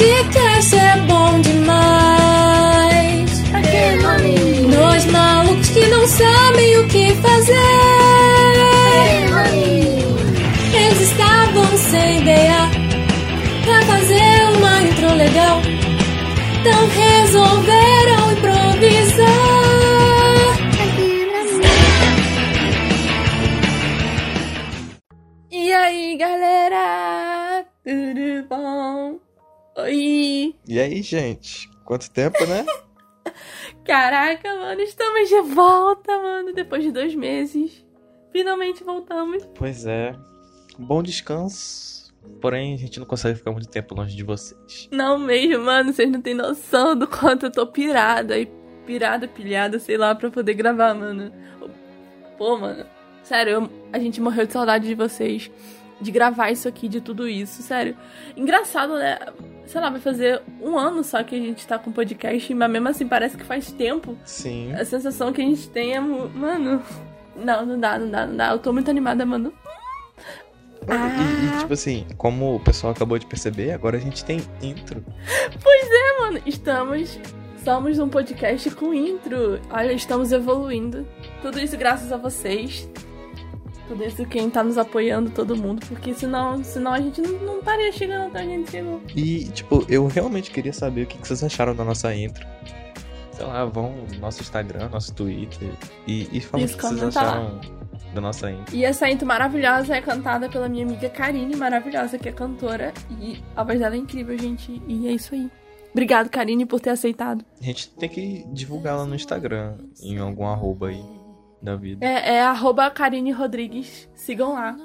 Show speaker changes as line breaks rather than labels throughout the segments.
podcast é bom
E aí,
gente? Quanto tempo, né?
Caraca, mano, estamos de volta, mano, depois de dois meses. Finalmente voltamos.
pois é. Bom descanso. Porém, a gente não consegue ficar muito tempo longe de vocês.
Não mesmo, mano, vocês não têm noção do quanto eu tô pirada e pirada, pilhada, sei lá, pra poder gravar, mano. Pô, mano, sério, eu- a gente morreu de saudade de vocês, de gravar isso aqui, de tudo isso, sério. Engraçado, né? Sei lá, vai fazer um ano só que a gente tá com podcast, mas mesmo assim parece que faz tempo.
Sim.
A sensação que a gente tem é, mano. Não, não dá, não dá, não dá. Eu tô muito animada, mano.
E, e, tipo assim, como o pessoal acabou de perceber, agora a gente tem intro.
Mano, estamos. Somos um podcast com intro. Olha, estamos evoluindo. Tudo isso graças a vocês. Isso quem tá nos apoiando, todo mundo. Porque senão, senão a gente não, não estaria chegando até onde a gente chegou.
E, tipo, eu realmente queria saber o que que vocês acharam da nossa intro. Sei lá, vão no nosso Instagram, nosso Twitter e, e falam o que vocês
lá.
acharam da nossa intro.
E essa intro maravilhosa é cantada pela minha amiga Karine, maravilhosa, que é cantora. E a voz dela é incrível, gente. E é isso aí. Obrigado, Karine, por ter aceitado.
A gente tem que divulgar lá no Instagram, em algum arroba aí da vida.
É, é arroba Karine Rodrigues. Sigam lá.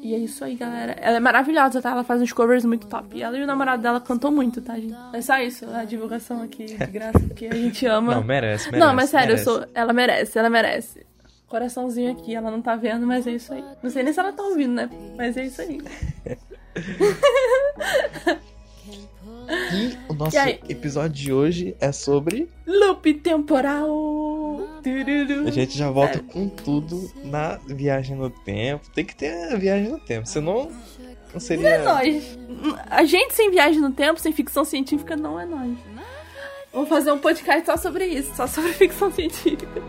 E é isso aí, galera. Ela é maravilhosa, tá? Ela faz uns covers muito top. E ela e o namorado dela cantou muito, tá, gente? É só isso, a divulgação aqui de graça, porque a gente ama.
Não, merece, merece.
Não, mas sério,
merece.
eu sou. Ela merece, ela merece. Coraçãozinho aqui, ela não tá vendo, mas é isso aí. Não sei nem se ela tá ouvindo, né? Mas é isso aí.
E o nosso
E
episódio de hoje é sobre.
Loop temporal.
A gente já volta com tudo na viagem no tempo. Tem que ter a viagem no tempo, senão não seria.
É nós. A gente sem viagem no tempo, sem ficção científica, não é nós. Vamos fazer um podcast só sobre isso, só sobre ficção científica.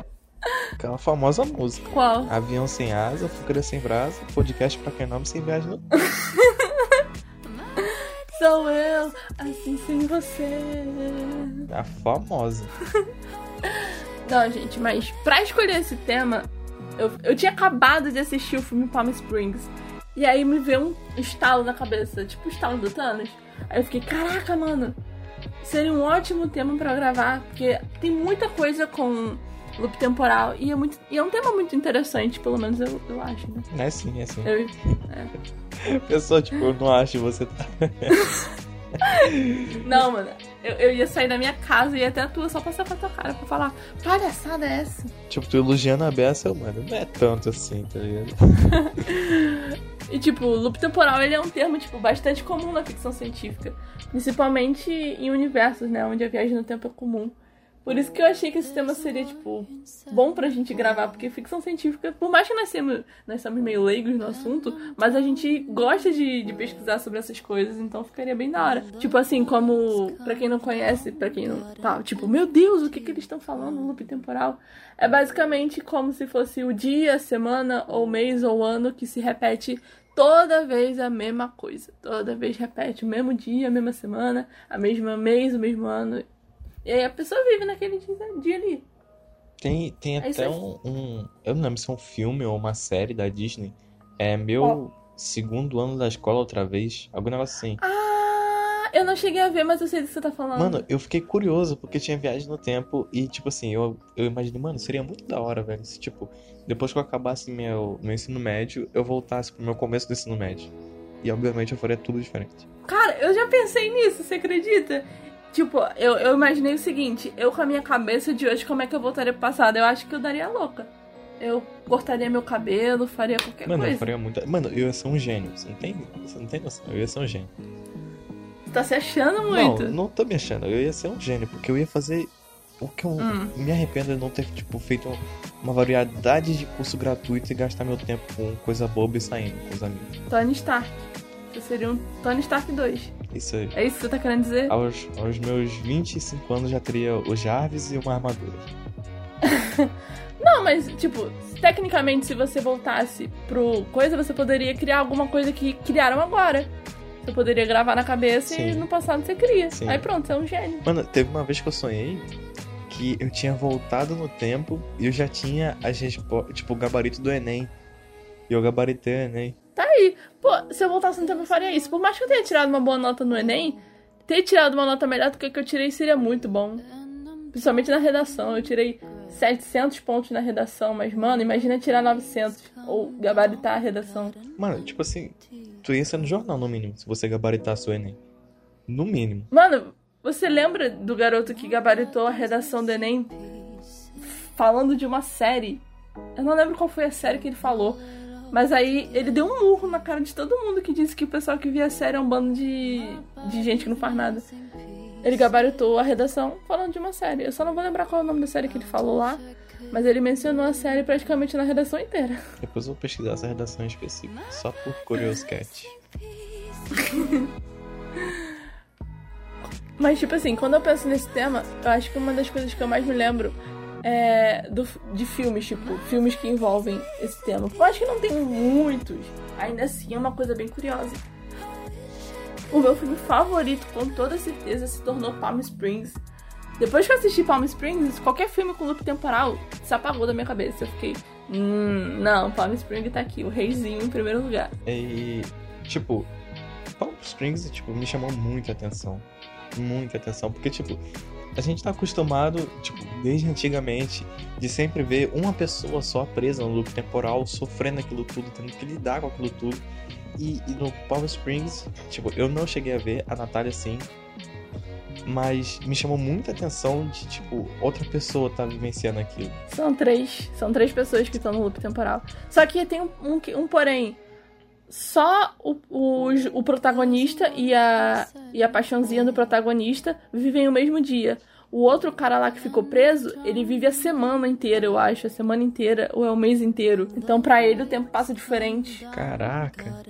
Aquela famosa música.
Qual?
Avião sem asa, fogueira sem brasa, podcast pra quem nome sem viagem no tempo.
Sou eu, assim sem você.
A famosa.
Não, gente, mas pra escolher esse tema, eu, eu tinha acabado de assistir o filme Palm Springs. E aí me veio um estalo na cabeça, tipo o estalo do Thanos. Aí eu fiquei, caraca, mano, seria um ótimo tema pra eu gravar, porque tem muita coisa com loop temporal e é, muito, e é um tema muito interessante, pelo menos eu, eu acho, né?
É sim, é sim.
Eu,
Pessoa, tipo, eu não acho que você tá.
não, mano, eu, eu ia sair da minha casa e ia até a tua só passar pra tua cara pra falar, palhaçada é essa?
Tipo, tu elogiando a Bessa, mano, não é tanto assim, tá ligado?
E, tipo, loop temporal, ele é um termo, tipo, bastante comum na ficção científica. Principalmente em universos, né? Onde a viagem no tempo é comum. Por isso que eu achei que esse tema seria, tipo, bom pra gente gravar. Porque ficção científica, por mais que nós, semos, nós somos meio leigos no assunto, mas a gente gosta de, de pesquisar sobre essas coisas, então ficaria bem da hora. Tipo assim, como, pra quem não conhece, pra quem não... Tá, tipo, meu Deus, o que que eles estão falando no loop temporal? É basicamente como se fosse o dia, semana, ou mês, ou ano que se repete toda vez a mesma coisa. Toda vez repete o mesmo dia, a mesma semana, a mesma mês, o mesmo ano. E aí a pessoa vive naquele dia, ali.
Tem, tem
É
até um, um- Eu não lembro se é um filme ou uma série da Disney. É meu
Qual?
segundo ano da escola outra vez. Algum negócio assim.
Ah, eu não cheguei a ver, mas eu sei do que você tá falando.
Mano, eu fiquei curioso porque tinha viagem no tempo e, tipo assim, eu, eu imaginei, mano, seria muito da hora, velho. Se, tipo, depois que eu acabasse meu, meu ensino médio, eu voltasse pro meu começo do ensino médio. E, obviamente, eu faria tudo diferente.
Cara, eu já pensei nisso, você acredita? Tipo, eu, eu imaginei o seguinte, eu com a minha cabeça de hoje, como é que eu voltaria pro passado? Eu acho que eu daria louca. Eu cortaria meu cabelo, faria qualquer
Mano, eu
coisa.
faria muito. Mano, eu ia ser um gênio. Você não tem, você não tem noção. Eu ia ser um gênio.
Você tá se achando muito.
Não, não tô me achando. Eu ia ser um gênio, porque eu ia fazer o que eu
Hum.
me arrependo de não ter, tipo, feito uma variedade de curso gratuito e gastar meu tempo com coisa boba e saindo com os amigos.
Tony Stark. Você seria um Tony Stark 2.
Isso aí.
É isso que você tá querendo dizer?
Aos, aos meus 25 anos já teria o Jarvis e uma armadura.
Não, mas, tipo, tecnicamente, se você voltasse pro coisa, você poderia criar alguma coisa que criaram agora. Você poderia gravar na cabeça e
Sim.
no passado você cria.
Sim.
Aí pronto, você é um gênio.
Mano, teve uma vez que eu sonhei que eu tinha voltado no tempo e eu já tinha as respo- tipo, o gabarito do Enem. E eu gabaritei o Enem.
Tá aí. Pô, se eu voltasse no tempo, eu faria isso. Por mais que eu tenha tirado uma boa nota no Enem, ter tirado uma nota melhor do que a que eu tirei seria muito bom. Principalmente na redação. Eu tirei 700 pontos na redação, mas, mano, imagina tirar 900 ou gabaritar a redação.
Mano, tipo assim, tu ia ser no jornal no mínimo, se você gabaritasse o Enem. No mínimo.
Mano, você lembra do garoto que gabaritou a redação do Enem falando de uma série? Eu não lembro qual foi a série que ele falou. Mas aí ele deu um murro na cara de todo mundo que disse que o pessoal que via a série é um bando de, de gente que não faz nada. Ele gabaritou a redação falando de uma série. Eu só não vou lembrar qual é o nome da série que ele falou lá. Mas ele mencionou a série praticamente na redação inteira.
Depois eu vou pesquisar essa redação específica, só por curiosquete.
Mas, tipo assim, quando eu penso nesse tema, eu acho que uma das coisas que eu mais me lembro é do, de filmes, tipo, filmes que envolvem esse tema. Eu acho que não tem muitos. Ainda assim, é uma coisa bem curiosa. O meu filme favorito, com toda certeza, se tornou Palm Springs. Depois que eu assisti Palm Springs, qualquer filme com loop temporal se apagou da minha cabeça. Eu fiquei, hum, não, Palm Springs tá aqui, o reizinho em primeiro lugar.
E, tipo, Palm Springs, tipo, me chamou muita atenção. Muita atenção. Porque, tipo, a gente tá acostumado, tipo, desde antigamente, de sempre ver uma pessoa só presa no loop temporal, sofrendo aquilo tudo, tendo que lidar com aquilo tudo. E, e no Palm Springs, tipo, eu não cheguei a ver a Natália assim. Mas me chamou muita atenção de, tipo, outra pessoa tá vivenciando aquilo.
São três. São três pessoas que estão no loop temporal. Só que tem um, um, um porém. Só o, o, o protagonista e a, e a paixãozinha do protagonista vivem o mesmo dia. O outro cara lá que ficou preso, ele vive a semana inteira, eu acho. A semana inteira ou é o mês inteiro. Então, pra ele, o tempo passa diferente.
Caraca,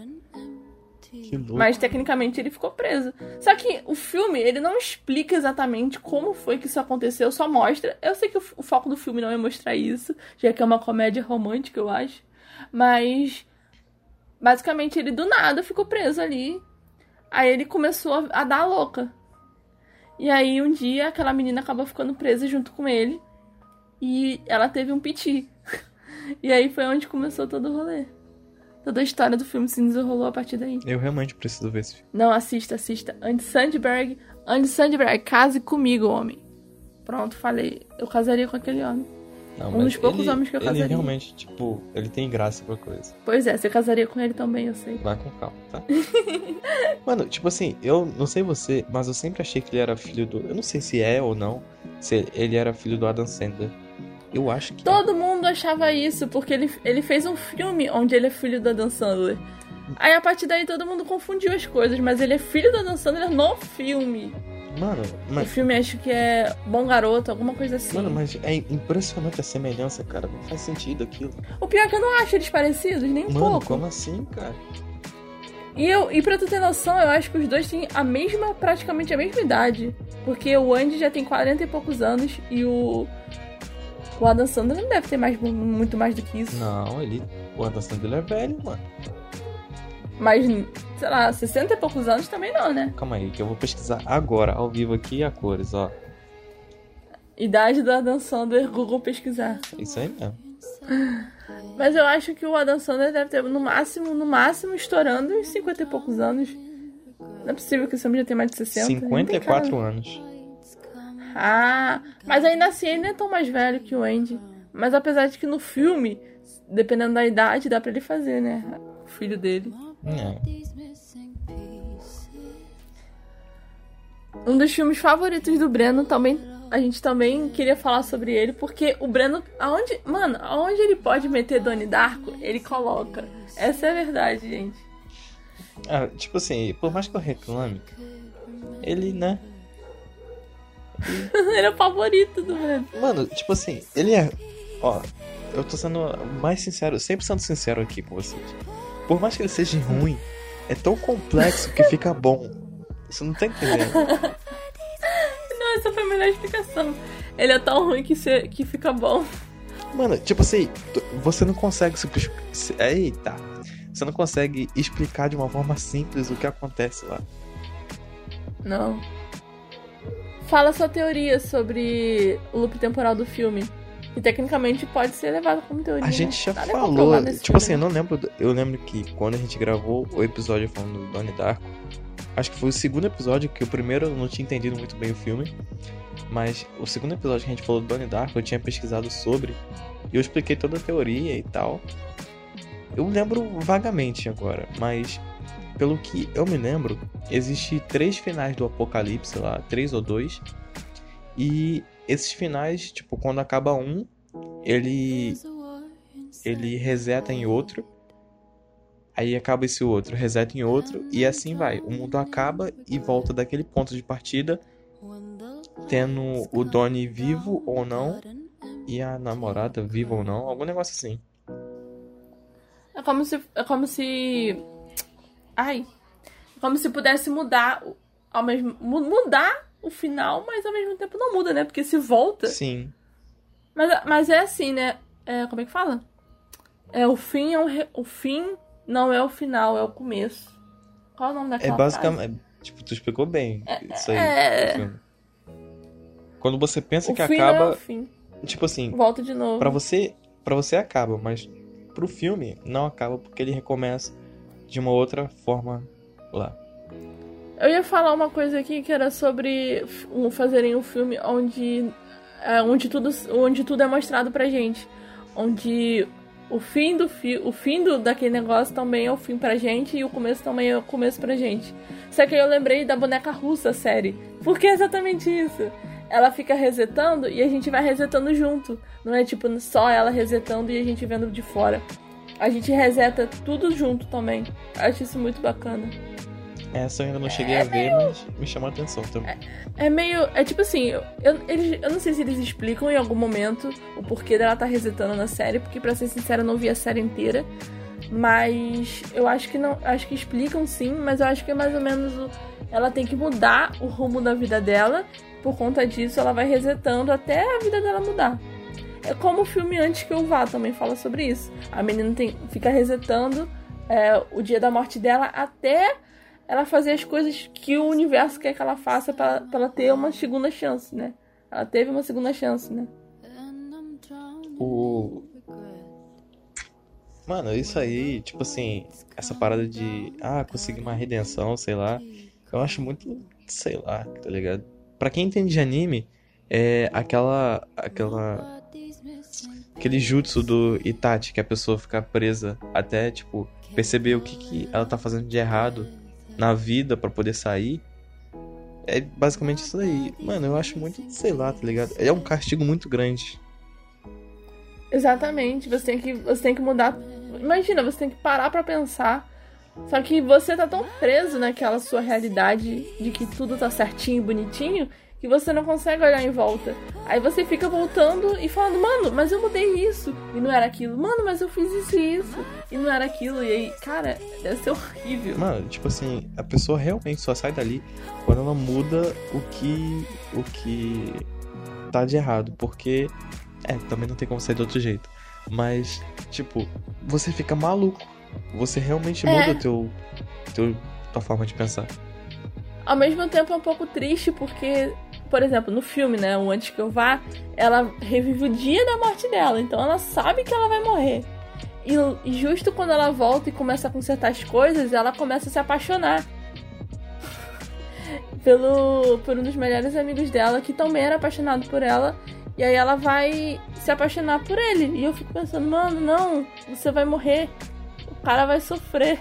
que louco.
Mas tecnicamente ele ficou preso. Só que o filme, ele não explica exatamente como foi que isso aconteceu, só mostra. Eu sei que o, o foco do filme não é mostrar isso, já que é uma comédia romântica, eu acho. Mas basicamente ele do nada ficou preso ali. Aí ele começou a, a dar a louca. E aí um dia aquela menina acabou ficando presa junto com ele. E ela teve um piti. E aí foi onde começou todo o rolê. Toda a história do filme se desenrolou a partir daí.
Eu realmente preciso ver esse filme.
Não, assista, assista. Andy Sandberg. Andy Sandberg, case comigo, homem. Pronto, falei. Eu casaria com aquele homem.
Não,
Um dos poucos
ele,
homens que eu
Ele
casaria.
realmente, tipo, ele tem graça pra coisa.
Pois é, você casaria com ele também, eu sei.
Vai com calma, tá? Mano, tipo assim, eu não sei você, mas eu sempre achei que ele era filho do. Eu não sei se é ou não. Se ele era filho do Adam Sandler. Eu acho que. é.
Todo mundo achava isso, porque ele, ele fez um filme onde ele é filho da Dan Sandler. Aí a partir daí todo mundo confundiu as coisas, mas ele é filho da Dan Sandler no filme.
Mano,
O
mas.
filme acho que é Bom Garoto, alguma coisa assim.
Mano, mas é impressionante a semelhança, cara. Não faz sentido aquilo.
O pior é que eu não acho eles parecidos, nem um
Mano,
pouco.
como assim, cara?
E, eu, e pra tu ter noção, eu acho que os dois têm a mesma, praticamente a mesma idade. Porque o Andy já tem 40 e poucos anos e o. O Adam Sandler não deve ter mais, muito mais do que isso.
Não, ele. O Adam Sandler é velho, mano.
Mas, sei lá, 60 e poucos anos também não, né?
Calma aí, que eu vou pesquisar agora, ao vivo aqui, a cores, ó.
Idade do Adam Sandler, Google pesquisar.
Isso aí mesmo.
Mas eu acho que o Adam Sandler deve ter, no máximo, no máximo, estourando uns 50 e poucos anos. Não é possível que esse homem já tenha mais de 60. não tem
54
cara.
anos.
Ah, mas ainda assim ele não é tão mais velho que o Andy. Mas apesar de que no filme, dependendo da idade, dá pra ele fazer, né? O filho dele.
É.
Um dos filmes favoritos do Breno também. A gente também queria falar sobre ele, porque o Breno, aonde. Mano, aonde ele pode meter Donnie Darko, ele coloca. Essa é a verdade, gente.
Ah, tipo assim, por mais que eu reclame, ele, né?
ele é o favorito do Breno.
Mano, tipo assim, ele é. Ó, eu tô sendo mais sincero, sempre sendo sincero aqui com vocês. Por mais que ele seja ruim, é tão complexo que fica bom. Você não tá entendendo.
Não, essa foi a melhor explicação. Ele é tão ruim que, se, que fica bom.
Mano, tipo assim, você não consegue se, se- Eita. Você não consegue explicar de uma forma simples o que acontece lá.
Não. Fala sua teoria sobre o loop temporal do filme. Que tecnicamente pode ser levado como teoria.
A gente já
Nada
falou. Tipo assim,
filme.
eu não lembro. Eu lembro que quando a gente gravou o episódio falando do Donnie Darko, acho que foi o segundo episódio, que o primeiro eu não tinha entendido muito bem o filme. Mas o segundo episódio que a gente falou do Donnie Darko, eu tinha pesquisado sobre. E eu expliquei toda a teoria e tal. Eu lembro vagamente agora, mas pelo que eu me lembro, existe três finais do Apocalipse lá, três ou dois. E esses finais, tipo, quando acaba um, ele ele reseta em outro. Aí acaba esse outro, reseta em outro e assim vai. O mundo acaba e volta daquele ponto de partida, tendo o Donnie vivo ou não e a namorada viva ou não, algum negócio assim.
É como se. É como se. Ai. É como se pudesse mudar ao mesmo. mu- Mudar o final, mas ao mesmo tempo não muda, né? Porque se volta.
Sim.
Mas, mas é assim, né? É, como é que fala? É, o fim é um re- o fim não é o final, é o começo. Qual é o nome
É
daquela
basicamente, tipo, tu explicou bem isso aí.
é.
Quando você pensa que
O não é
acaba,
o fim.
tipo assim,
Volta de novo.
Pra você, para você acaba, mas pro filme não acaba porque ele recomeça de uma outra forma lá.
Eu ia falar uma coisa aqui que era sobre um- fazerem um filme onde, é, onde, tudo, onde tudo é mostrado pra gente. Onde o fim do fi, o fim do, daquele negócio também é o fim pra gente e o começo também é o começo pra gente. Só que eu lembrei da boneca russa série. Porque é exatamente isso. Ela fica resetando e a gente vai resetando junto. Não é tipo só ela resetando e a gente vendo de fora. A gente reseta tudo junto também. Acho isso muito bacana.
Essa eu ainda não cheguei a ver, mas me chamou a atenção também.
É meio. É tipo assim, eu, eu, eles- eu não sei se eles explicam em algum momento o porquê dela tá resetando na série, porque pra ser sincera eu não vi a série inteira. Mas eu acho que não. Acho que explicam sim, mas eu acho que é mais ou menos o, ela tem que mudar o rumo da vida dela. Por conta disso, ela vai resetando até a vida dela mudar. É como o filme Antes que eu vá também fala sobre isso. A menina tem, fica resetando é, o dia da morte dela até ela fazer as coisas que o universo quer que ela faça pra ela ter uma segunda chance, né? Ela teve uma segunda chance, né?
O. Mano, isso aí, tipo assim, essa parada de. Ah, conseguir uma redenção, sei lá. Eu acho muito. Sei lá, tá ligado? Pra quem entende de anime, é aquela. aquela. Aquele jutsu do Itachi, que a pessoa fica presa até, tipo, perceber o que, que ela tá fazendo de errado na vida pra poder sair. É basicamente isso daí. Mano, eu acho muito, sei lá, tá ligado? É um castigo muito grande.
Exatamente. Você tem que, você tem que mudar. Imagina, você tem que parar pra pensar. Só que você tá tão preso naquela sua realidade de que tudo tá certinho e bonitinho que você não consegue olhar em volta. Aí você fica voltando e falando, mano, mas eu mudei isso e não era aquilo. Mano, mas eu fiz isso e isso e não era aquilo. E aí, cara, deve ser horrível.
Mano, tipo assim, a pessoa realmente só sai dali quando ela muda o que. o que tá de errado. Porque. É, também não tem como sair de outro jeito. Mas, tipo, você fica maluco. Você realmente
É.
muda teu, teu, tua forma de pensar.
Ao mesmo tempo é um pouco triste porque, por exemplo, no filme, né, o Antes que eu vá, ela revive o dia da morte dela, então ela sabe que ela vai morrer. E, justo quando ela volta e começa a consertar as coisas, ela começa a se apaixonar. Pelo, por um dos melhores amigos dela, que também era apaixonado por ela. E aí ela vai se apaixonar por ele. E eu fico pensando, mano, não, você vai morrer. O cara vai sofrer.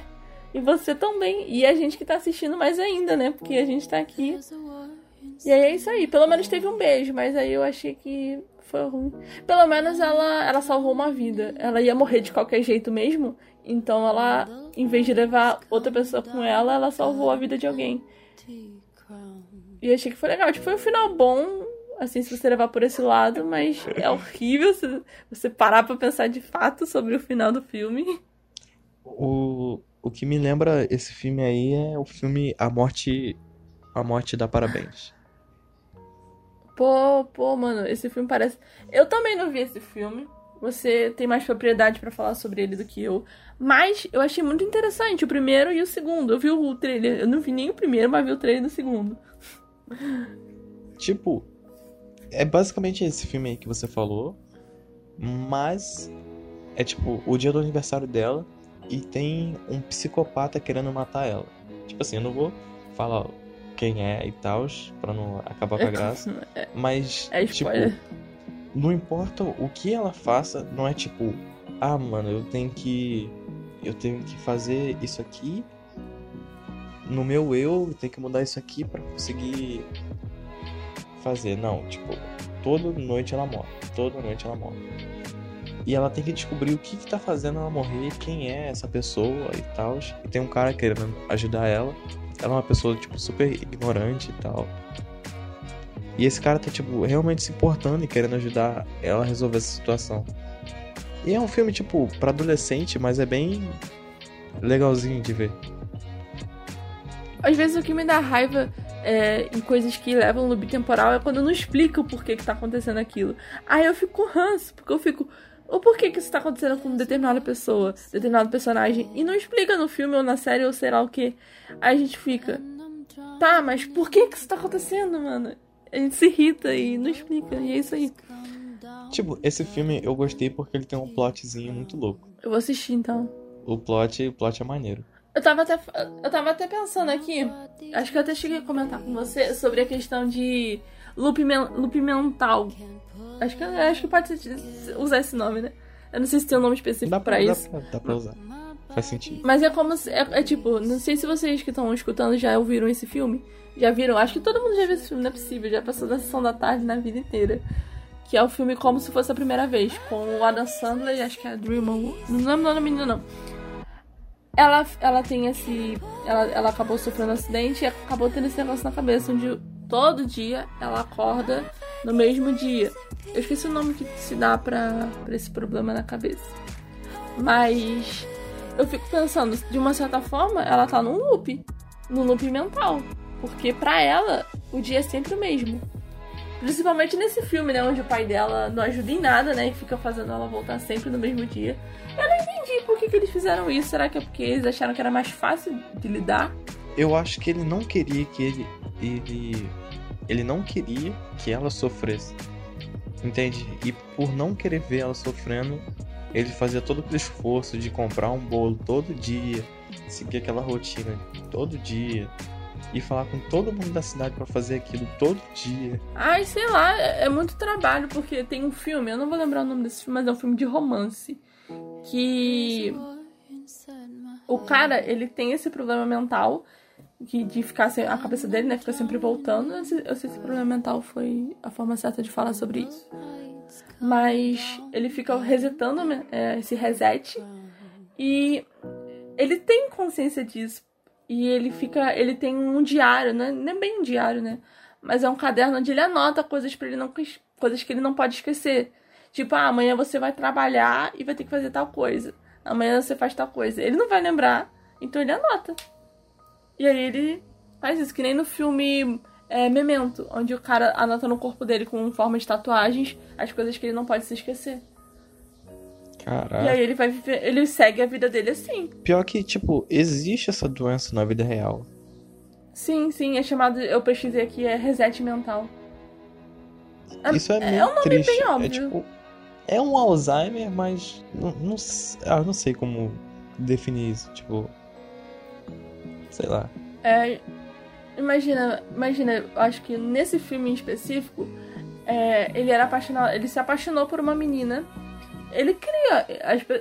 E você também. E a gente que tá assistindo mais ainda, né? Porque a gente tá aqui. E aí é isso aí. Pelo menos teve um beijo, mas aí eu achei que foi ruim. Pelo menos ela, ela salvou uma vida. Ela ia morrer de qualquer jeito mesmo. Então ela, em vez de levar outra pessoa com ela, ela salvou a vida de alguém. E achei que foi legal. Tipo, foi um final bom, assim, se você levar por esse lado, mas é horrível se você parar pra pensar de fato sobre o final do filme.
O, o que me lembra esse filme aí é o filme A Morte a morte dá parabéns.
Pô, pô, mano, esse filme parece. Eu também não vi esse filme. Você tem mais propriedade pra falar sobre ele do que eu. Mas eu achei muito interessante o primeiro e o segundo. Eu vi o trailer. Eu não vi nem o primeiro, mas vi o trailer do segundo.
Tipo, é basicamente esse filme aí que você falou. Mas é tipo o dia do aniversário dela e tem um psicopata querendo matar ela. Tipo assim, eu não vou falar quem é e tal, pra não acabar com a graça. Mas,
É
tipo, não importa o que ela faça, não é tipo, ah, mano, eu tenho que. Eu tenho que fazer isso aqui. No meu eu, eu tenho que mudar isso aqui pra conseguir fazer. Não, tipo, toda noite ela morre. Toda noite ela morre. E ela tem que descobrir o que, que tá fazendo ela morrer, quem é essa pessoa e tal. E tem um cara querendo ajudar ela. Ela é uma pessoa, tipo, super ignorante e tal. E esse cara tá, tipo, realmente se importando e querendo ajudar ela a resolver essa situação. E é um filme, tipo, pra adolescente, mas é bem legalzinho de ver.
Às vezes o que me dá raiva é, em coisas que levam loop temporal é quando não explica o porquê que tá acontecendo aquilo. Aí eu fico com ranço, porque eu fico. O porquê que isso tá acontecendo com determinada pessoa, determinado personagem, e não explica no filme ou na série ou sei lá o que. Aí a gente fica. Tá, mas por que que isso tá acontecendo, mano? A gente se irrita e não explica, e é isso aí.
Tipo, esse filme eu gostei porque ele tem um plotzinho muito louco.
Eu vou assistir então.
O plot, o plot é maneiro.
Eu tava até, eu tava até pensando aqui, acho que eu até cheguei a comentar com você sobre a questão de loop, men- loop mental. Acho que, acho que pode usar esse nome, né? Eu não sei se tem um nome específico
Dá
pra,
pra, dá,
isso.
pra, dá pra usar. Faz sentido.
Mas é como se. É, é tipo, não sei se vocês que estão escutando já ouviram esse filme. Já viram? Acho que todo mundo já viu esse filme, não é possível. Já passou da sessão da tarde na vida inteira. Que é o filme Como Se Fosse a Primeira Vez, com o Adam Sandler e acho que é a Drew Mo- Não lembro o nome da menina, não. Ela, ela tem esse. Ela, ela acabou sofrendo um acidente e acabou tendo esse negócio na cabeça, onde todo dia ela acorda no mesmo dia. Eu esqueci o nome que se dá pra, esse problema na cabeça. Mas eu fico pensando, de uma certa forma, ela tá num loop. Num loop mental. Porque pra ela, o dia é sempre o mesmo. Principalmente nesse filme, né? Onde o pai dela não ajuda em nada, né? E fica fazendo ela voltar sempre no mesmo dia. Eu não entendi por que, que eles fizeram isso. Será que é porque eles acharam que era mais fácil de lidar?
Eu acho que ele não queria que ele. Ele. Ele não queria que ela sofresse. Entende? E por não querer ver ela sofrendo, ele fazia todo aquele esforço de comprar um bolo todo dia, seguir aquela rotina todo dia, e falar com todo mundo da cidade pra fazer aquilo todo dia.
Ai, sei lá, é é muito trabalho, porque tem um filme, eu não vou lembrar o nome desse filme, mas é um filme de romance. Que o cara, ele tem esse problema mental que de ficar sem, a cabeça dele, né, fica sempre voltando. Eu, sei, se esse problema mental foi a forma certa de falar sobre isso. Mas ele fica resetando né, é, esse reset e ele tem consciência disso. E ele fica, ele tem um diário, né? Não é bem um diário, né? Mas é um caderno onde ele anota coisas para ele não coisas que ele não pode esquecer. Tipo, ah, amanhã você vai trabalhar e vai ter que fazer tal coisa. Amanhã você faz tal coisa. Ele não vai lembrar, então ele anota. E aí ele faz isso, que nem no filme é, Memento, onde o cara anota no corpo dele com forma de tatuagens as coisas que ele não pode se esquecer. E
Caraca.
aí ele vai viver, ele segue a vida dele assim.
Pior que, tipo, existe essa doença na vida real.
Sim, sim, é chamado, eu pesquisei aqui, é reset mental. É-
Isso é
é
meio
um nome
triste.
bem
É
óbvio.
tipo. É um Alzheimer, mas. Não, não, ah, não sei como definir isso. Tipo. Sei lá.
É, imagina, imagina, acho que nesse filme em específico, é, ele era apaixonado, ele se apaixonou por uma menina. Ele cria,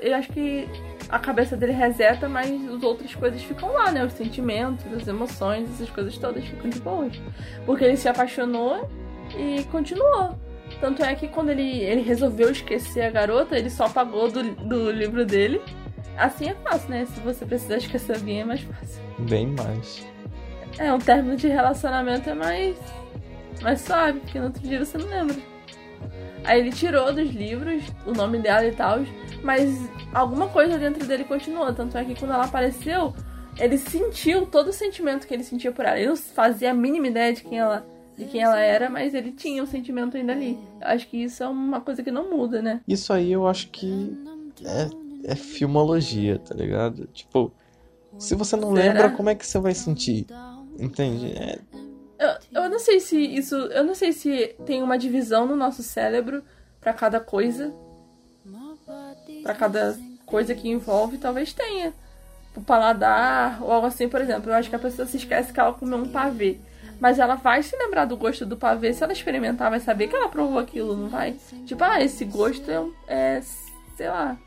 eu acho que a cabeça dele reseta, mas as outras coisas ficam lá, né? Os sentimentos, as emoções, essas coisas todas ficam de boas. Porque ele se apaixonou e continuou. Tanto é que quando ele, ele resolveu esquecer a garota, ele só apagou do, do livro dele. Assim é fácil, né? Se você precisar esquecer alguém, é mais fácil.
Bem mais.
É, um término de relacionamento é mais. mais suave, porque no outro dia você não lembra. Aí ele tirou dos livros o nome dela e tal, mas alguma coisa dentro dele continuou. Tanto é que quando ela apareceu, ele sentiu todo o sentimento que ele sentia por ela. Ele não fazia a mínima ideia de quem ela, de quem ela era, mas ele tinha o um sentimento ainda ali. Eu acho que isso é uma coisa que não muda, né?
Isso aí eu acho que é, é filmologia, tá ligado? Tipo, se você não Será? lembra, como é que você vai sentir? Entende? É...
Eu, eu não sei se isso. Eu não sei se tem uma divisão no nosso cérebro para cada coisa. para cada coisa que envolve, talvez tenha o paladar ou algo assim, por exemplo. Eu acho que a pessoa se esquece que ela comeu um pavê. Mas ela vai se lembrar do gosto do pavê. Se ela experimentar, vai saber que ela provou aquilo, não vai? Tipo, ah, esse gosto é, é sei lá.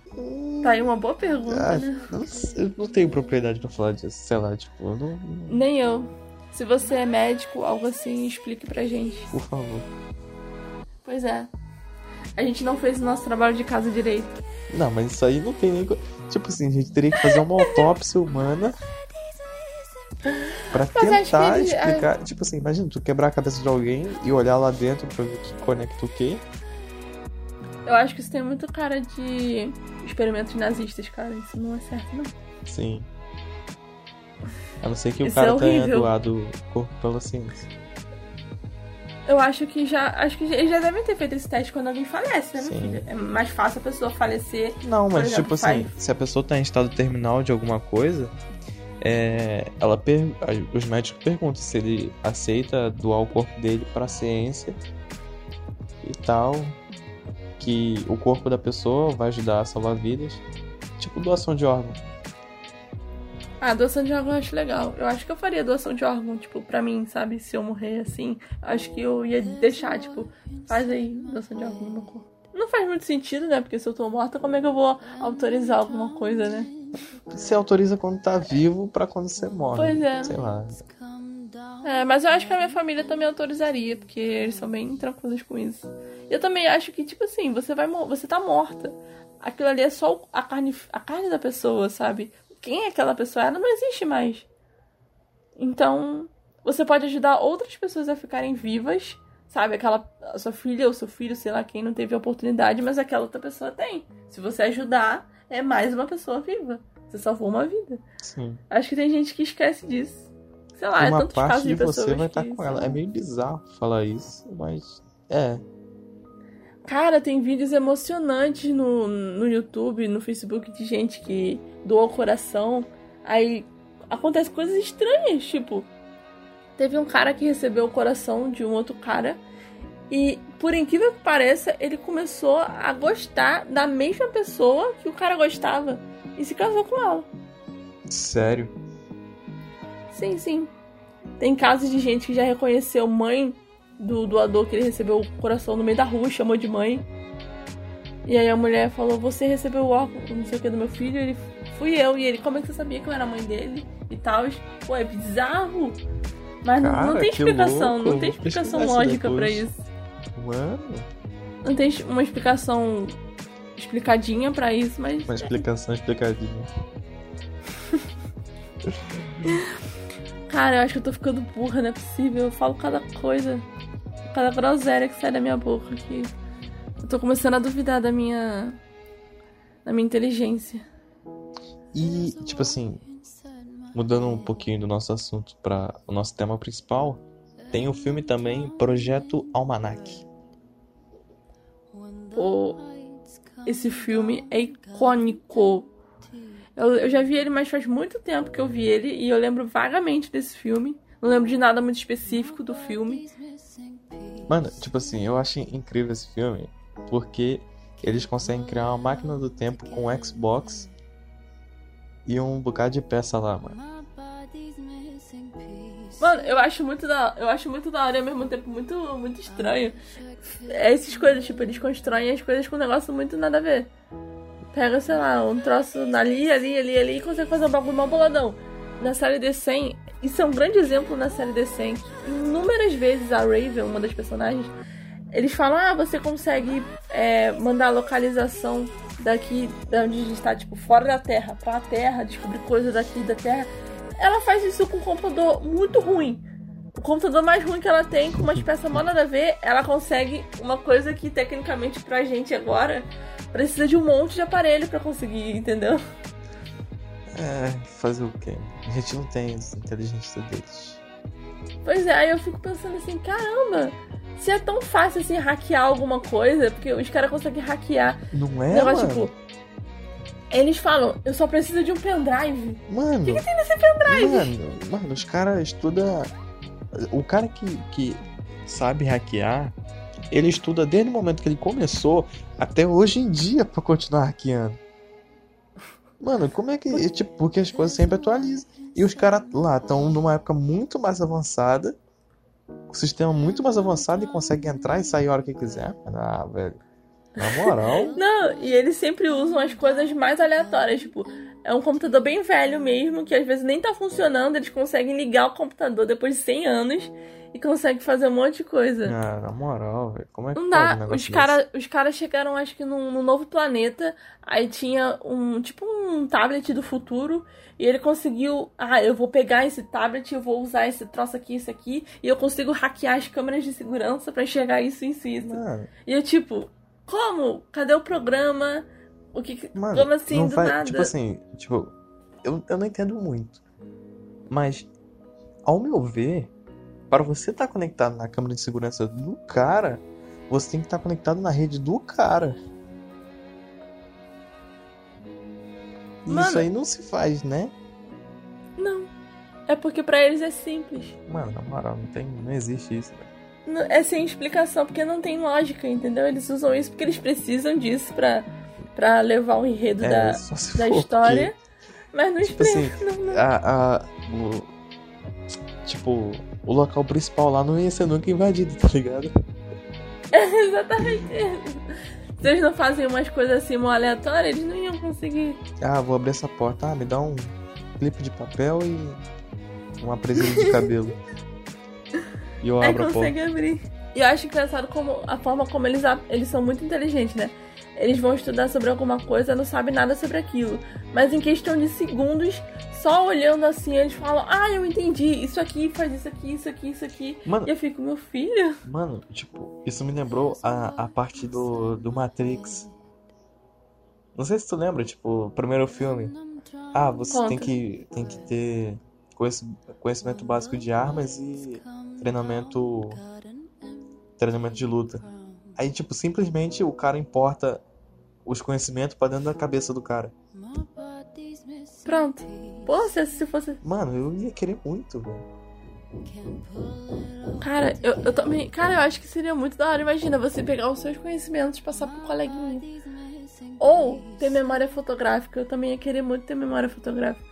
Tá aí uma boa pergunta, ah, né?
Não, eu não tenho propriedade pra falar disso, sei lá, tipo, eu não.
Nem eu. Se você é médico, algo assim, explique pra gente.
Por favor.
Pois é. A gente não fez o nosso trabalho de casa direito.
Não, mas isso aí não tem nem. Tipo assim, a gente teria que fazer uma autópsia humana pra tentar ele... explicar. Tipo assim, imagina tu quebrar a cabeça de alguém e olhar lá dentro pra ver que conecta o quê.
Eu acho que isso tem muito cara de experimentos nazistas, cara. Isso não é certo, não.
Sim. A não ser que isso o cara é tenha doado o corpo pela ciência.
Eu acho que já. Acho que eles já devem ter feito esse teste quando alguém falece, né, minha filha? É mais fácil a pessoa falecer.
Não, mas exemplo, tipo assim, se a pessoa tá em estado terminal de alguma coisa, é, ela per... os médicos perguntam se ele aceita doar o corpo dele para ciência e tal, que o corpo da pessoa vai ajudar a salvar vidas, tipo doação de órgão.
Ah, doação de órgão eu acho legal. Eu acho que eu faria doação de órgão, tipo, pra mim, sabe? Se eu morrer assim, acho que eu ia deixar, tipo, faz aí doação de órgão no meu corpo. Não faz muito sentido, né? Porque se eu tô morta, como é que eu vou autorizar alguma coisa, né?
Você autoriza quando tá vivo pra quando você morre.
Pois é.
Sei lá.
É, mas eu acho que a minha família também autorizaria, porque eles são bem tranquilos com isso. Eu também acho que, tipo assim, você vai você tá morta. Aquilo ali é só a carne, a carne da pessoa, sabe? quem é aquela pessoa, ela não existe mais. Então, você pode ajudar outras pessoas a ficarem vivas, sabe? Aquela a sua filha ou seu filho, sei lá, quem não teve a oportunidade, mas aquela outra pessoa tem. Se você ajudar, é mais uma pessoa viva. Você salvou uma vida.
Sim.
Acho que tem gente que esquece disso. Sei lá, é
uma
é
parte
de,
de você vai
estar
com ela. É meio bizarro falar isso, mas é.
Cara, tem vídeos emocionantes no, no YouTube, no Facebook de gente que doa o coração. Aí acontece coisas estranhas, tipo, teve um cara que recebeu o coração de um outro cara e por incrível que pareça, ele começou a gostar da mesma pessoa que o cara gostava e se casou com ela.
Sério?
Sim, sim. Tem casos de gente que já reconheceu mãe do doador que ele recebeu o coração no meio da rua, chamou de mãe. E aí a mulher falou: Você recebeu o órgão, não sei o que, do meu filho? Ele fui eu. E ele: Como é que você sabia que eu era mãe dele? E tal. Pô, é bizarro. Mas Cara, não, não, tem explicação, louco. não tem explicação lógica para isso.
Mano.
Não tem uma explicação explicadinha para isso, mas.
Uma explicação explicadinha.
Cara, eu acho que eu tô ficando burra, não é possível. Eu falo cada coisa cada groselha que sai da minha boca aqui. Eu tô começando a duvidar da minha. da minha inteligência.
E, tipo assim, mudando um pouquinho do nosso assunto para o nosso tema principal, tem o filme também Projeto Almanac.
O... Esse filme é icônico. Eu, eu já vi ele, mas faz muito tempo que eu vi ele e eu lembro vagamente desse filme. Não lembro de nada muito específico do filme.
Mano, tipo assim, eu acho incrível esse filme porque eles conseguem criar uma máquina do tempo com Xbox e um bocado de peça lá, mano.
Mano, eu acho muito da, eu acho muito da hora e ao mesmo tempo muito, muito estranho. É essas coisas, tipo, eles constroem as coisas com um negócio muito nada a ver. Pega, sei lá, um troço ali, ali, ali, ali e consegue fazer um bagulho mal boladão. Na série The 100, isso é um grande exemplo na série The 100. Inúmeras vezes a Raven, uma das personagens, eles falam: ah, você consegue é, mandar a localização daqui, da onde a gente está, tipo, fora da Terra, para a Terra, descobrir coisas daqui da Terra. Ela faz isso com um computador muito ruim. O computador mais ruim que ela tem, com umas peças mal nada a ver, ela consegue uma coisa que tecnicamente pra gente agora precisa de um monte de aparelho para conseguir, entendeu?
É, fazer o quê? A gente não tem a inteligência deles.
Pois é, aí eu fico pensando assim, caramba, se é tão fácil assim hackear alguma coisa, porque os caras conseguem hackear.
Não é,
negócio,
mano?
tipo, eles falam, eu só preciso de um pendrive.
Mano,
O que, que tem nesse pendrive?
mano, mano, os caras estudam. O cara que, que sabe hackear, ele estuda desde o momento que ele começou até hoje em dia pra continuar hackeando. Mano, como é que. Tipo, porque as coisas sempre atualizam. E os caras lá estão numa época muito mais avançada. O sistema muito mais avançado e consegue entrar e sair a hora que quiser. Ah, velho. Na moral.
Não, e eles sempre usam as coisas mais aleatórias, tipo, é um computador bem velho mesmo, que às vezes nem tá funcionando, eles conseguem ligar o computador depois de 100 anos e conseguem fazer um monte de coisa.
Ah, na moral, velho. Como é que
Não dá. Os caras os cara chegaram, acho que, num, num novo planeta. Aí tinha um tipo um tablet do futuro. E ele conseguiu. Ah, eu vou pegar esse tablet, eu vou usar esse troço aqui, esse aqui. E eu consigo hackear as câmeras de segurança pra enxergar isso em si.
Mano,
E eu, tipo, como? Cadê o programa? O que. que-
mano
como assim,
não
do
faz-
nada?
Tipo assim, tipo, eu, eu não entendo muito. Mas, ao meu ver, para você estar conectado na câmera de segurança do cara, você tem que estar conectado na rede do cara.
Mano.
Isso aí não se faz, né?
Não. É porque pra eles é simples.
Mano, na moral, não, tem, não existe isso, velho.
É sem explicação, porque não tem lógica, entendeu? Eles usam isso porque eles precisam disso pra, pra levar o enredo
É,
da, da história. Mas não
Tipo
explica.
assim,
não, não.
a, a- o, tipo, o local principal lá não ia ser nunca invadido, tá ligado?
Exatamente isso. Se eles não fazem umas coisas assim mó aleatórias, eles não iam conseguir.
Ah, vou abrir essa porta. Ah, me dá um clipe de papel e uma presilha de cabelo. E eu
Aí
abro a porta.
consegue abrir. E eu acho engraçado como a forma como eles, eles são muito inteligentes, né? Eles vão estudar sobre alguma coisa, não sabem nada sobre aquilo. Mas em questão de segundos, só olhando assim, eles falam: Ah, eu entendi, isso aqui faz isso aqui, isso aqui, isso aqui.
Mano,
E eu fico, meu filho.
mano, tipo, isso me lembrou a, a parte do, do Matrix. Não sei se tu lembra, tipo, o primeiro filme. Ah, você tem
Conta.
que, tem que ter conheci- conhecimento básico de armas e treinamento, treinamento de luta. Aí, tipo, simplesmente o cara importa os conhecimentos pra dentro da cabeça do cara.
Pronto. Pô, se, se fosse.
Mano, eu ia querer muito, velho.
Cara, eu, eu também. Cara, eu acho que seria muito da hora. Imagina você pegar os seus conhecimentos e passar pro coleguinha. Ou ter memória fotográfica. Eu também ia querer muito ter memória fotográfica.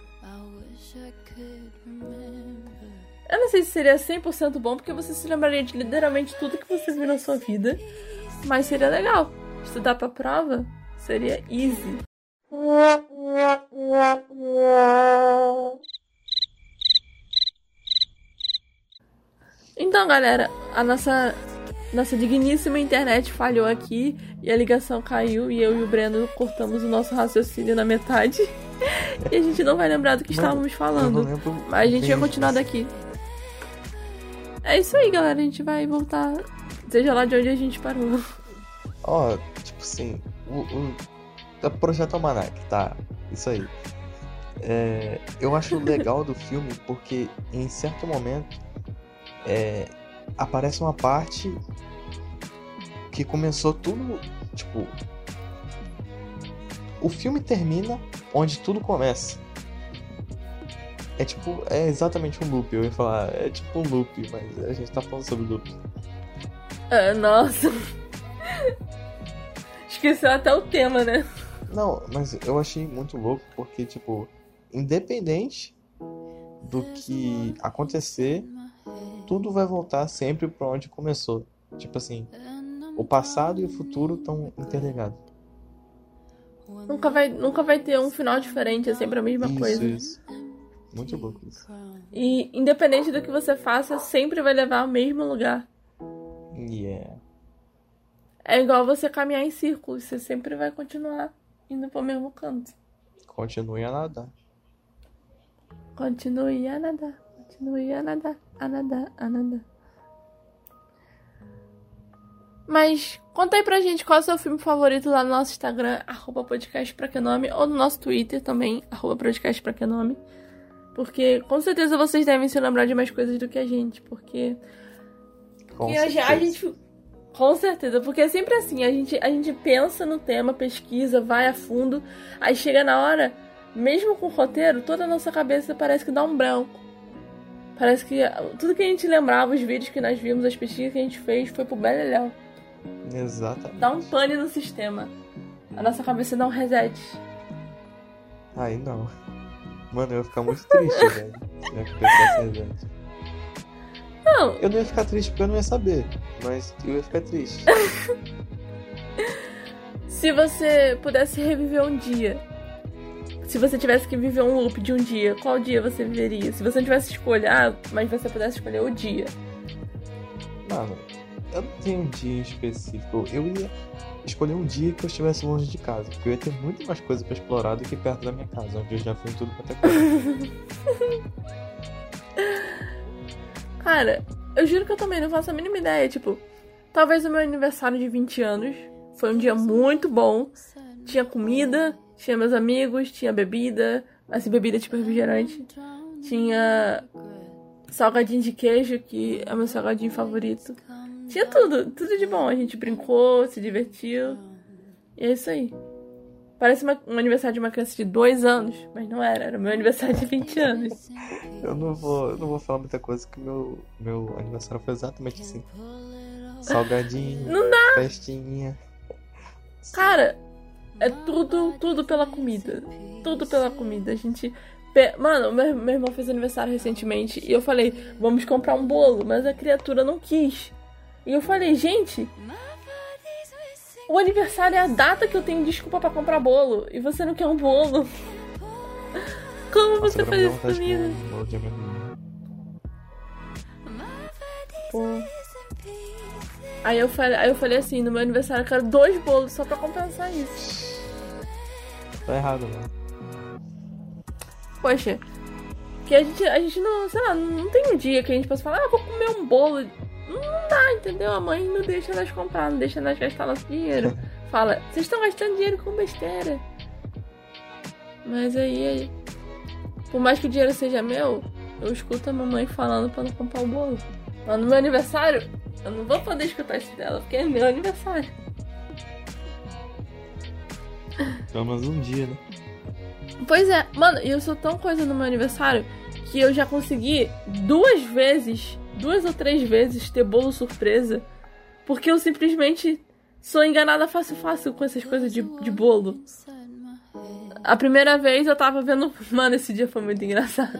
Eu não sei se seria 100% bom, porque você se lembraria de literalmente tudo que você viu na sua vida. Mas seria legal. Estudar pra prova seria easy. Então, galera, a nossa nossa digníssima internet falhou aqui e a ligação caiu e eu e o Breno cortamos o nosso raciocínio na metade. E a gente não vai lembrar do que
Mano,
estávamos falando.
não lembro
Mas a gente vai continuar daqui. É isso aí, galera. A gente vai voltar. Seja lá de onde a gente parou.
Ó, tipo assim, o, o Projeto Almanac, tá? Isso aí. É, eu acho legal do filme porque em certo momento é, aparece uma parte que começou tudo, tipo, o filme termina onde tudo começa. É tipo, é exatamente um loop, eu ia falar, é tipo um loop, mas a gente tá falando sobre loop.
Ah, nossa. Esqueceu até o tema, né?
Não, mas eu achei muito louco porque, tipo, independente do que acontecer, tudo vai voltar sempre pra onde começou. Tipo assim, o passado e o futuro estão interligados.
Nunca vai, nunca vai ter um final diferente, é sempre a mesma
Isso,
coisa.
isso. Muito louco isso.
E independente do que você faça, sempre vai levar ao mesmo lugar.
Yeah.
É igual você caminhar em círculos, você sempre vai continuar indo pro mesmo canto.
Continue a nadar.
Continue a nadar, continue a nadar, a nadar, a nadar. Mas conta aí pra gente qual é o seu filme favorito lá no nosso Instagram, arroba podcast pra que nome, ou no nosso Twitter também, arroba podcast pra que nome. Porque com certeza vocês devem se lembrar de mais coisas do que a gente, porque. Porque a, a gente. Com certeza, porque é sempre assim, a gente, a gente pensa no tema, pesquisa, vai a fundo, aí chega na hora, mesmo com o roteiro, toda a nossa cabeça parece que dá um branco. Parece que tudo que a gente lembrava, os vídeos que nós vimos, as pesquisas que a gente fez, foi pro beleléu.
Exatamente.
Dá um pane no sistema. A nossa cabeça dá um reset.
Aí não. Mano, eu ia ficar muito triste, velho. Se eu.
Não,
Eu não ia ficar triste porque eu não ia saber. Mas eu ia ficar triste.
se você pudesse reviver um dia, se você tivesse que viver um loop de um dia, qual dia você viveria? Se você não tivesse escolha, ah, mas você pudesse escolher o dia.
Mano, eu não tenho um dia em específico. Eu ia escolher um dia que eu estivesse longe de casa. Porque eu ia ter muito mais coisa pra explorar do que perto da minha casa, onde eu já fui em tudo quanto é coisa.
Cara, eu juro que eu também não faço a mínima ideia. Tipo, talvez o meu aniversário de 20 anos foi um dia muito bom. Tinha comida, tinha meus amigos, tinha bebida, assim, bebida tipo refrigerante. Tinha salgadinho de queijo, que é meu salgadinho favorito. Tinha tudo, tudo de bom. A gente brincou, se divertiu. E é isso aí. Parece uma- um aniversário de uma criança de dois anos, mas não era, era o meu aniversário de 20 anos.
Eu não vou, eu não vou falar muita coisa que meu, meu aniversário foi exatamente assim. Salgadinho,
Não dá,
festinha.
cara. É tudo, tudo pela comida. Tudo pela comida. A gente. Mano, meu, meu irmão fez aniversário recentemente e eu falei, vamos comprar um bolo, mas a criatura não quis. E eu falei, gente, o aniversário é a data que eu tenho desculpa pra comprar bolo e você não quer um bolo. Como
Nossa,
você faz isso comigo? Pô. Aí eu falei, aí eu falei assim, no meu aniversário eu quero dois bolos só pra compensar isso.
Tá errado, mano.
Poxa, que a gente, a gente não, sei lá, não tem um dia que a gente possa falar, ah, vou comer um bolo. Não dá, entendeu? A mãe não deixa nós comprar, não deixa nós gastar nosso dinheiro. Fala, vocês estão gastando dinheiro com besteira. Mas aí, aí, por mais que o dinheiro seja meu, eu escuto a mamãe falando pra não comprar o bolo. Mas no meu aniversário, eu não vou poder escutar isso dela, porque é meu aniversário.
Pelo menos um dia, né?
Pois é, mano, e eu sou tão coisa no meu aniversário que eu já consegui duas vezes, duas ou três vezes ter bolo surpresa, porque eu simplesmente sou enganada fácil fácil com essas coisas de, de bolo. A primeira vez eu tava vendo. Mano, esse dia foi muito engraçado.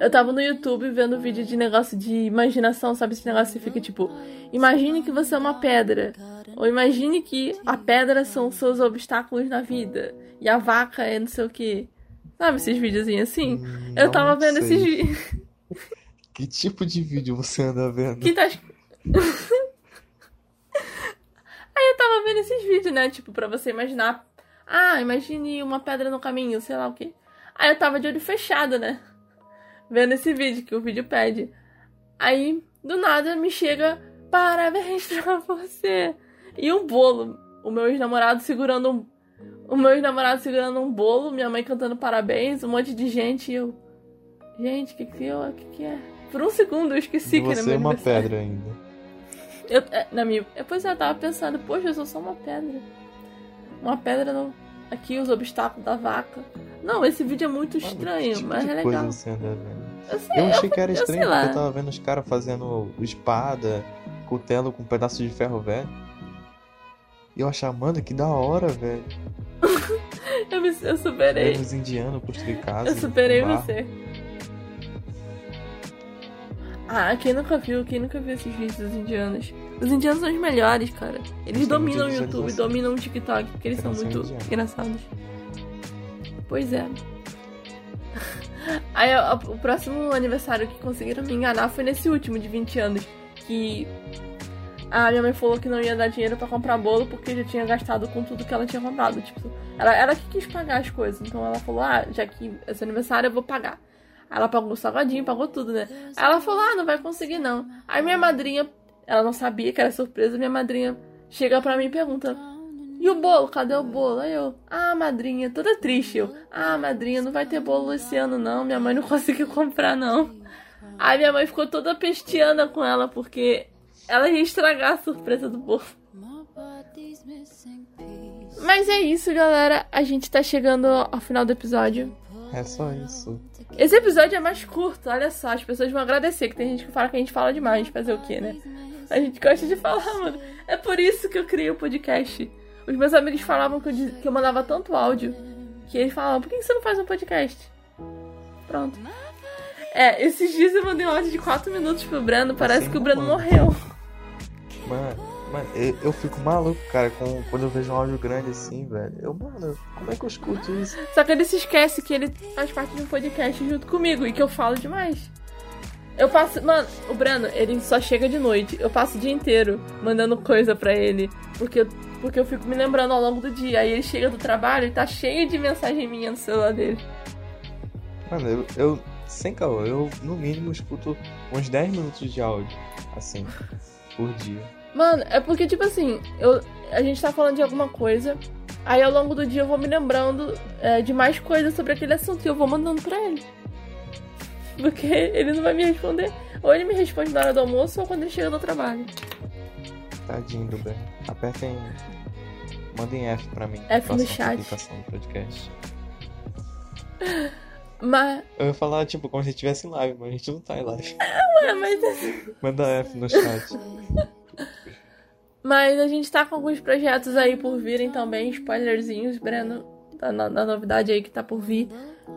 Eu tava no YouTube vendo vídeo de negócio de imaginação, sabe? Esse negócio que fica tipo: imagine que você é uma pedra. Ou imagine que a pedra são seus obstáculos na vida. E a vaca é não sei o que. Sabe esses videozinhos assim?
Hum,
eu
não
tava vendo
sei.
esses vídeos.
Que tipo de vídeo você anda vendo?
Que es- Aí eu tava vendo esses vídeos, né? Tipo, pra você imaginar. Ah, imagine uma pedra no caminho, sei lá o quê. Aí eu tava de olho fechado, né? Vendo esse vídeo, que o vídeo pede. Aí, do nada, me chega. Parabéns pra você. E um bolo. O meu ex-namorado segurando um. O meu ex-namorado segurando um bolo, minha mãe cantando parabéns, um monte de gente e eu. Gente, o que que eu. Que que é? Por um segundo eu esqueci
E
que era
você
meu
é uma pedra ainda.
Eu, é, na minha, depois eu tava pensando, poxa, eu sou só uma pedra. Uma pedra no, aqui, os obstáculos da vaca. Não, esse vídeo é muito estranho,
tipo
mas é
coisa
legal.
você anda vendo?
Eu sei,
Eu achei que era
eu
estranho
lá.
porque eu tava vendo os caras fazendo espada, cutelo com um pedaço de ferro velho. E eu achava, mano, que da hora, velho.
eu, me, eu superei.
Os indianos construir casa.
Eu superei você. Ah, quem nunca viu, quem nunca viu esses vídeos dos indianos? Os indianos são os melhores, cara. Eles dominam o YouTube, dominam o TikTok, porque eles são muito
indianos.
engraçados. Pois é. Aí a- o próximo aniversário que conseguiram me enganar foi nesse último de 20 anos. Que a minha mãe falou que não ia dar dinheiro pra comprar bolo porque já tinha gastado com tudo que ela tinha comprado. Tipo, ela, ela que quis pagar as coisas. Então ela falou: Ah, já que esse aniversário eu vou pagar. Ela pagou o salgadinho, pagou tudo, né? Aí ela falou: Ah, não vai conseguir não. Aí minha madrinha ela não sabia que era surpresa. Minha madrinha chega pra mim e pergunta: E o bolo? Cadê o bolo? Aí eu: Ah, madrinha, toda triste. Eu: Ah, madrinha, não vai ter bolo esse ano não. Minha mãe não conseguiu comprar não. Aí minha mãe ficou toda pestiana com ela porque ela ia estragar a surpresa do bolo. Mas é isso, galera. A gente tá chegando ao final do episódio.
É só isso.
Esse episódio é mais curto, olha só. As pessoas vão agradecer, que tem gente que fala que a gente fala demais. Fazer o quê, né? A gente gosta de falar, mano. É por isso que eu criei o podcast. Os meus amigos falavam que eu, diz- que eu mandava tanto áudio que eles falavam: por que você não faz um podcast? Pronto. É, esses dias eu mandei um áudio de 4 minutos pro Breno. Parece que o Breno
manda.
morreu.
Mano, mano eu, eu fico maluco, cara, com, quando eu vejo um áudio grande assim, velho. Eu, mano, como é que eu escuto isso?
Só que ele se esquece que ele faz parte de um podcast junto comigo e que eu falo demais. Eu passo. Mano, o Breno, ele só chega de noite. Eu passo o dia inteiro mandando coisa pra ele. Porque, eu- porque eu fico me lembrando ao longo do dia. Aí ele chega do trabalho e tá cheio de mensagem minha no celular dele.
Mano, eu, eu sem caô, eu no mínimo escuto uns 10 minutos de áudio, assim, por dia.
Mano, é porque, tipo assim, eu, a gente tá falando de alguma coisa. Aí ao longo do dia eu vou me lembrando é, de mais coisas sobre aquele assunto e eu vou mandando pra ele. Porque ele não vai me responder. Ou ele me responde na hora do almoço ou quando ele chega do trabalho.
Tadinho do Breno. Apertem. Mandem F pra mim.
F no chat.
podcast.
Mas.
Eu ia falar, tipo, como se a gente estivesse em live, mas a gente não tá em live.
É, mas,
Manda F no chat.
mas a gente tá com alguns projetos aí por virem também, spoilerzinhos, Breno, tá na, na novidade aí que tá por vir.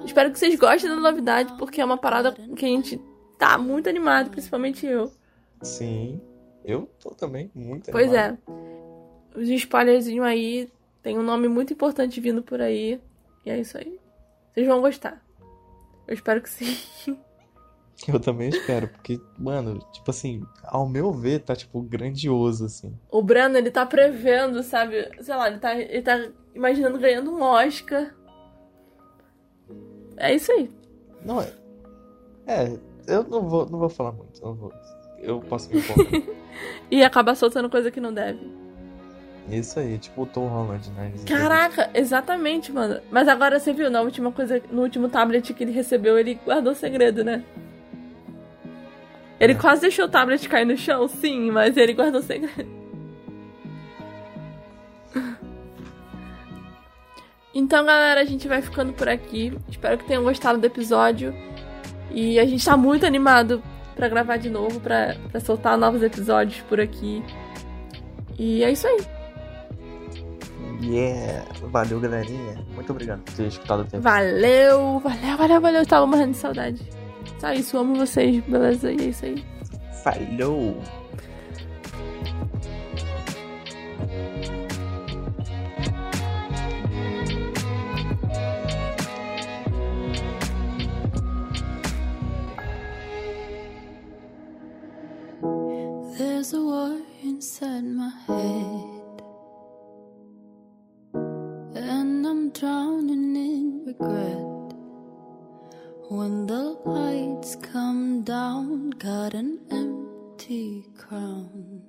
Espero que vocês gostem da novidade, porque é uma parada que a gente tá muito animado, principalmente eu.
Sim. Eu tô também muito
Pois
animado.
é. Os spoilerzinhos aí tem um nome muito importante vindo por aí. E é isso aí. Vocês vão gostar. Eu espero que sim.
Eu também espero, porque, mano, tipo assim, ao meu ver, tá, tipo, grandioso, assim.
O Breno, ele tá prevendo, sabe? Sei lá, ele tá, ele tá imaginando ganhando um Oscar. É isso aí.
Não, é. É, eu não vou, não vou falar muito. Eu, vou, eu posso me empolgar.
E acabar soltando coisa que não deve.
Isso aí, tipo o Tom Holland, né?
Caraca, exatamente, mano. Mas agora você viu, na última coisa, no último tablet que ele recebeu, ele guardou o segredo, né? Ele quase deixou o tablet cair no chão, sim, mas ele guardou o segredo. Então, galera, a gente vai ficando por aqui. Espero que tenham gostado do episódio. E a gente tá muito animado pra gravar de novo, pra, pra soltar novos episódios por aqui. E é isso aí.
Yeah! Valeu, galerinha. Muito obrigado por ter escutado até aqui.
Valeu, valeu, valeu, valeu. Eu tava morrendo de saudade. Só isso, amo vocês, beleza? E é isso aí.
Falhou!
There's a war inside my head, and I'm drowning in regret. When the lights come down, got an empty crown.